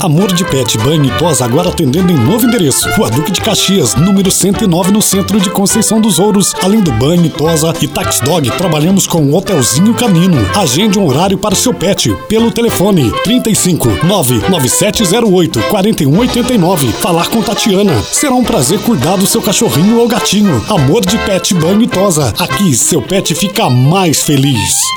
Amor de Pet Banho e Tosa agora atendendo em novo endereço. Rua Duque de Caxias, número 109 no centro de Conceição dos Ouros. Além do banho, tosa e tax dog, trabalhamos com o Hotelzinho Canino. Agende um horário para seu pet pelo telefone 35 99708 4189. Falar com Tatiana. Será um prazer cuidar do seu cachorrinho ou gatinho. Amor de Pet Banho e Tosa. Aqui seu pet fica mais feliz.